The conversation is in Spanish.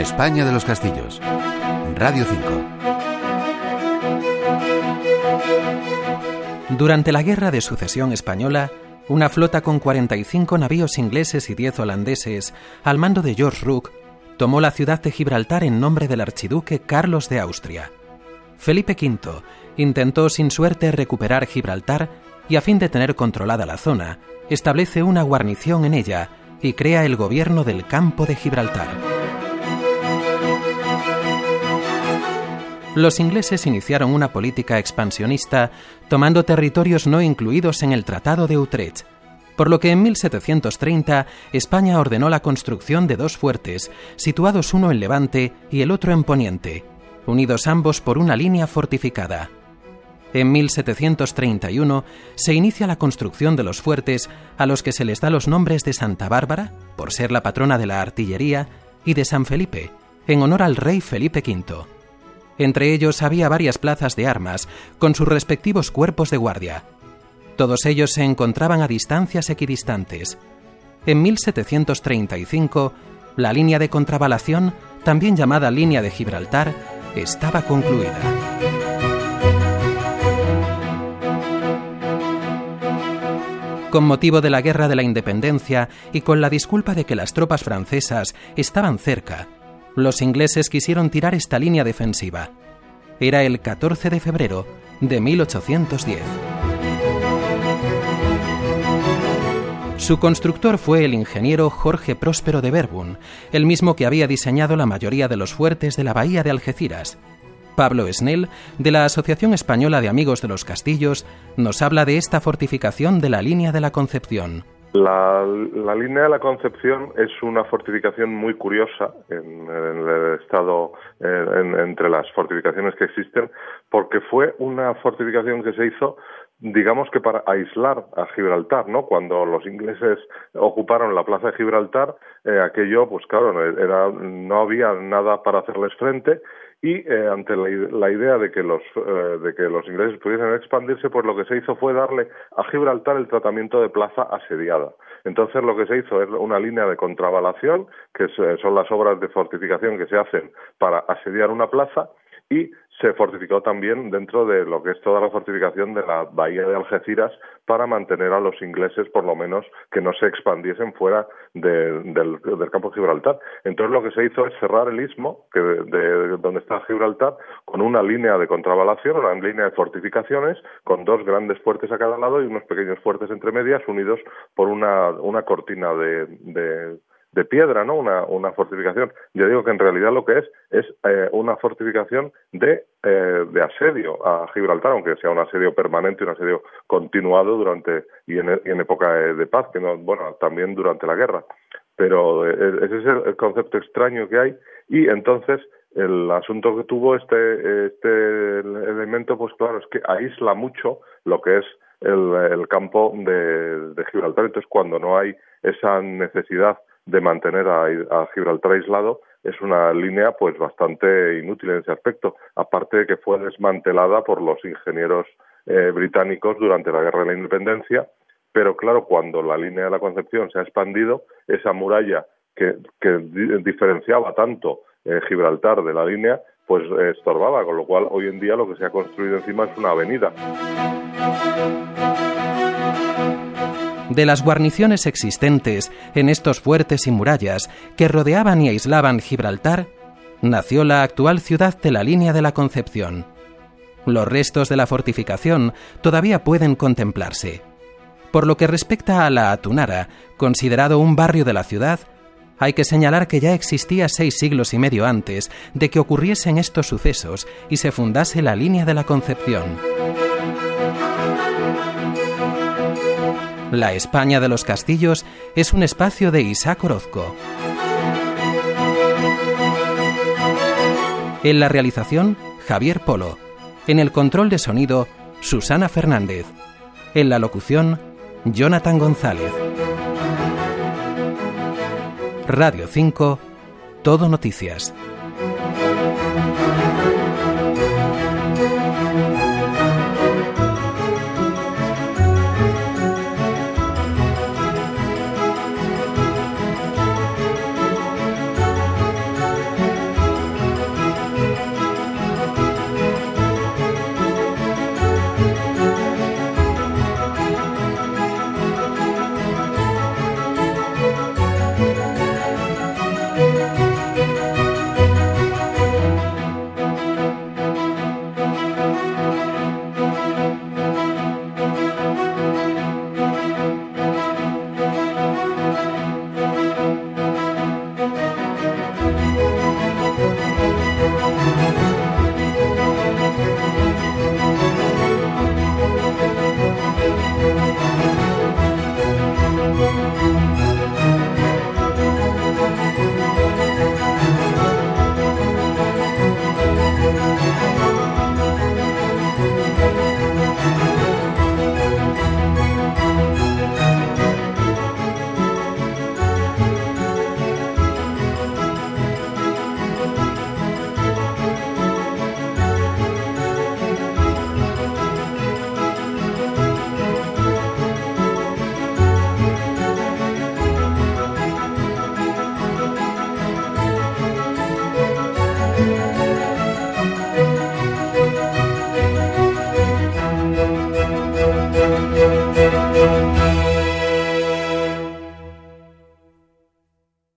España de los Castillos. Radio 5. Durante la Guerra de Sucesión Española, una flota con 45 navíos ingleses y 10 holandeses, al mando de George Rooke, tomó la ciudad de Gibraltar en nombre del archiduque Carlos de Austria. Felipe V intentó sin suerte recuperar Gibraltar y a fin de tener controlada la zona, establece una guarnición en ella y crea el gobierno del campo de Gibraltar. Los ingleses iniciaron una política expansionista tomando territorios no incluidos en el Tratado de Utrecht, por lo que en 1730 España ordenó la construcción de dos fuertes, situados uno en Levante y el otro en Poniente, unidos ambos por una línea fortificada. En 1731 se inicia la construcción de los fuertes a los que se les da los nombres de Santa Bárbara, por ser la patrona de la artillería, y de San Felipe, en honor al rey Felipe V. Entre ellos había varias plazas de armas, con sus respectivos cuerpos de guardia. Todos ellos se encontraban a distancias equidistantes. En 1735, la línea de contravalación, también llamada línea de Gibraltar, estaba concluida. Con motivo de la Guerra de la Independencia y con la disculpa de que las tropas francesas estaban cerca, los ingleses quisieron tirar esta línea defensiva. Era el 14 de febrero de 1810. Su constructor fue el ingeniero Jorge Próspero de Verbun, el mismo que había diseñado la mayoría de los fuertes de la bahía de Algeciras, Pablo Snell, de la Asociación Española de Amigos de los Castillos, nos habla de esta fortificación de la línea de la Concepción. La, línea de la Concepción es una fortificación muy curiosa en, el estado, entre las fortificaciones que existen, porque fue una fortificación que se hizo digamos que para aislar a Gibraltar, ¿no? Cuando los ingleses ocuparon la plaza de Gibraltar, eh, aquello, pues claro, era, no había nada para hacerles frente y eh, ante la, idea de que los eh, de que los ingleses pudiesen expandirse pues lo que se hizo fue darle a Gibraltar el tratamiento de plaza asediada. Entonces lo que se hizo es una línea de contravalación que son las obras de fortificación que se hacen para asediar una plaza y se fortificó también dentro de lo que es toda la fortificación de la bahía de Algeciras para mantener a los ingleses, por lo menos, que no se expandiesen fuera del, campo de Gibraltar. Entonces lo que se hizo es cerrar el istmo, que de, donde está Gibraltar, con una línea de contravalación, una línea de fortificaciones, con dos grandes fuertes a cada lado y unos pequeños fuertes entre medias, unidos por una, cortina de de piedra, ¿no? Una, fortificación. Yo digo que en realidad lo que es es eh, una fortificación de, eh, de asedio a Gibraltar, aunque sea un asedio permanente, un asedio continuado durante y en, en época de paz, que no, bueno, también durante la guerra. Pero eh, ese es el concepto extraño que hay y entonces el asunto que tuvo este, este elemento, pues claro, es que aísla mucho lo que es el, el campo de, de Gibraltar. Entonces, cuando no hay esa necesidad de mantener a, Gibraltar aislado es una línea pues bastante inútil en ese aspecto, aparte de que fue desmantelada por los ingenieros eh, británicos durante la Guerra de la Independencia, pero claro, cuando la línea de la Concepción se ha expandido, esa muralla que, diferenciaba tanto eh, Gibraltar de la línea, pues estorbaba, con lo cual hoy en día lo que se ha construido encima es una avenida. De las guarniciones existentes en estos fuertes y murallas que rodeaban y aislaban Gibraltar, nació la actual ciudad de la línea de la Concepción. Los restos de la fortificación todavía pueden contemplarse. Por lo que respecta a la Atunara, considerado un barrio de la ciudad, hay que señalar que ya existía seis siglos y medio antes de que ocurriesen estos sucesos y se fundase la línea de la Concepción. La España de los Castillos es un espacio de Isaac Orozco. En la realización, Javier Polo. En el control de sonido, Susana Fernández. En la locución, Jonathan González. Radio 5, Todo Noticias.